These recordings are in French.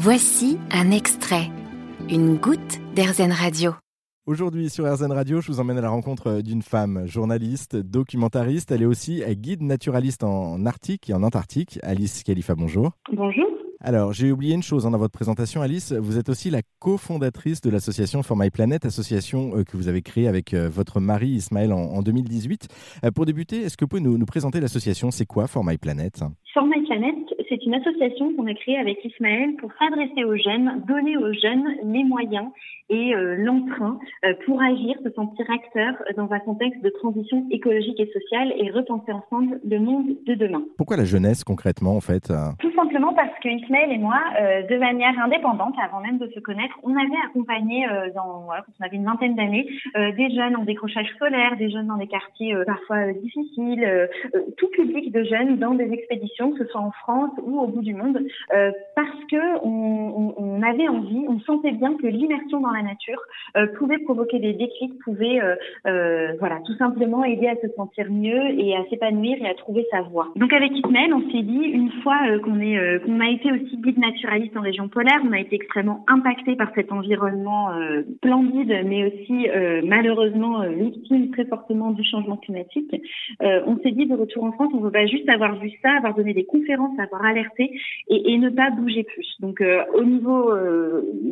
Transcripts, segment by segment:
Voici un extrait, une goutte d'Airzen Radio. Aujourd'hui sur RZN Radio, je vous emmène à la rencontre d'une femme journaliste, documentariste. Elle est aussi guide naturaliste en Arctique et en Antarctique. Alice Khalifa, bonjour. Bonjour. Alors, j'ai oublié une chose hein, dans votre présentation, Alice. Vous êtes aussi la cofondatrice de l'association For My Planet, association euh, que vous avez créée avec euh, votre mari Ismaël en, 2018. Euh, pour débuter, est-ce que vous pouvez nous, nous présenter l'association? C'est quoi For My Planet? For My Planet, c'est une association qu'on a créée avec Ismaël pour s'adresser aux jeunes, donner aux jeunes les moyens et euh, l'emprunt euh, pour agir, se sentir acteur dans un contexte de transition écologique et sociale et repenser ensemble le monde de demain. Pourquoi la jeunesse concrètement en fait euh Tout simplement parce que Ismaël et moi, de manière indépendante, avant même de se connaître, on avait accompagné dans voilà, quand on avait une vingtaine d'années des jeunes en décrochage scolaire, des jeunes dans des quartiers parfois difficiles, tout public de jeunes dans des expéditions, que ce soit en France ou au bout du monde, parce que on, on, avait envie, on sentait bien que l'immersion dans la nature euh, pouvait provoquer des déclics, pouvait euh, euh, voilà tout simplement aider à se sentir mieux et à s'épanouir et à trouver sa voie. Donc avec Ismaël, on s'est dit une fois qu'on est qu'on a été aussi guide naturaliste en région polaire, on a été extrêmement impacté par cet environnement splendide, mais aussi malheureusement victime très fortement du changement climatique. on s'est dit de retour en France, on veut pas juste avoir vu ça, avoir donné des conférences, avoir alerté et, et ne pas bouger plus. Donc au niveau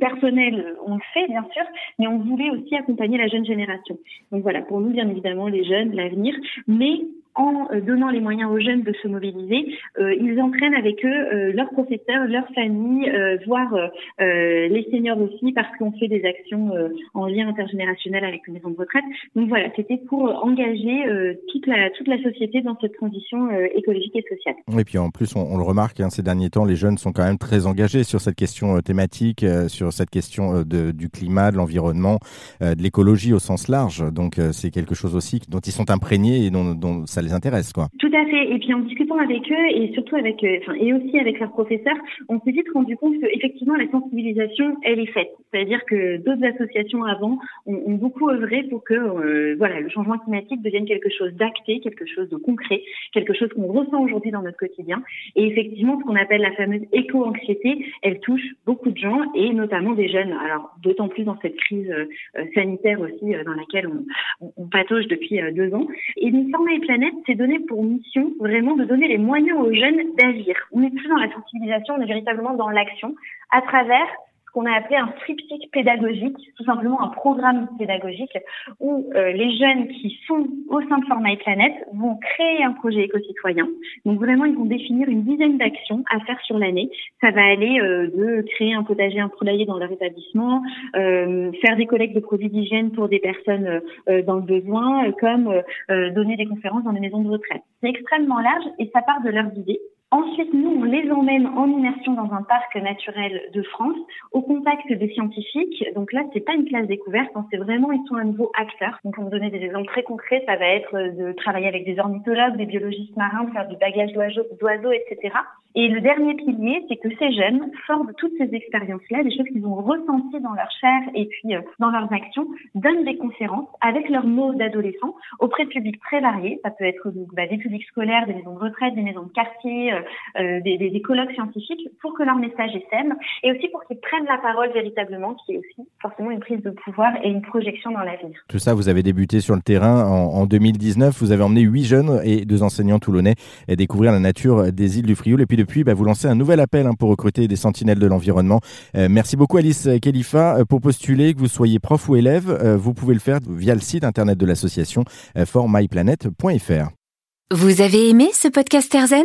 personnel, on le fait bien sûr, mais on voulait aussi accompagner la jeune génération. Donc voilà, pour nous, bien évidemment, les jeunes, l'avenir, mais en euh, donnant les moyens aux jeunes de se mobiliser, euh, ils entraînent avec eux euh, leurs professeurs, leurs familles, voire les seniors aussi, parce qu'on fait des actions en lien intergénérationnel avec une maison de retraite. Donc voilà, c'était pour engager toute la société dans cette transition écologique et sociale. Et puis en plus, on, le remarque, hein, ces derniers temps, les jeunes sont quand même très engagés sur cette question thématique, sur cette question du climat, de l'environnement, de l'écologie au sens large. Donc c'est quelque chose aussi dont ils sont imprégnés et dont ça les quoi. Tout à fait. Et puis en discutant avec eux et surtout avec, euh, enfin, et aussi avec leurs professeurs, on s'est vite rendu compte que effectivement la sensibilisation, elle est faite. C'est-à-dire que d'autres associations avant ont, beaucoup œuvré pour que, euh, voilà, le changement climatique devienne quelque chose d'acté, quelque chose de concret, quelque chose qu'on ressent aujourd'hui dans notre quotidien. Et effectivement, ce qu'on appelle la fameuse éco-anxiété, elle touche beaucoup de gens et notamment des jeunes. Alors d'autant plus dans cette crise euh, sanitaire aussi dans laquelle on, on, patauge depuis deux ans. Et Format et Planète c'est donné pour mission vraiment de donner les moyens aux jeunes d'agir. On n'est plus dans la sensibilisation, on est véritablement dans l'action à travers qu'on a appelé un triptyque pédagogique, tout simplement un programme pédagogique où euh, les jeunes qui sont au sein de Format Planète vont créer un projet éco-citoyen. Donc vraiment, ils vont définir une dizaine d'actions à faire sur l'année. Ça va aller euh, de créer un potager, un poulailler dans leur établissement, euh, faire des collectes de produits d'hygiène pour des personnes dans le besoin, comme donner des conférences dans les maisons de retraite. C'est extrêmement large et ça part de leurs idées. Ensuite, nous, on les emmène en immersion dans un parc naturel de France, au contact des scientifiques. Donc là, c'est pas une classe découverte, hein, c'est vraiment, ils sont un nouveau acteur. Donc, pour vous donner des exemples très concrets, ça va être de travailler avec des ornithologues, des biologistes marins, de faire du bagage d'oiseaux, etc. Et le dernier pilier, c'est que ces jeunes, forts de toutes ces expériences-là, des choses qu'ils ont ressenties dans leur chair et puis euh, dans leurs actions, donnent des conférences avec leurs mots d'adolescents auprès de publics très variés. Ça peut être bah, des publics scolaires, des maisons de retraite, des maisons de quartier, euh, euh, des, des, colloques scientifiques pour que leur message essaime et aussi pour qu'ils prennent la parole véritablement, qui est aussi forcément une prise de pouvoir et une projection dans l'avenir. Tout ça, vous avez débuté sur le terrain en, en 2019. Vous avez emmené huit jeunes et deux enseignants toulonnais à découvrir la nature des îles du Frioul. Et puis depuis, bah, vous lancez un nouvel appel hein, pour recruter des sentinelles de l'environnement. Euh, merci beaucoup Alice Khalifa. Pour postuler, que vous soyez prof ou élève, vous pouvez le faire via le site internet de l'association formyplanet.fr. Vous avez aimé ce podcast Erzen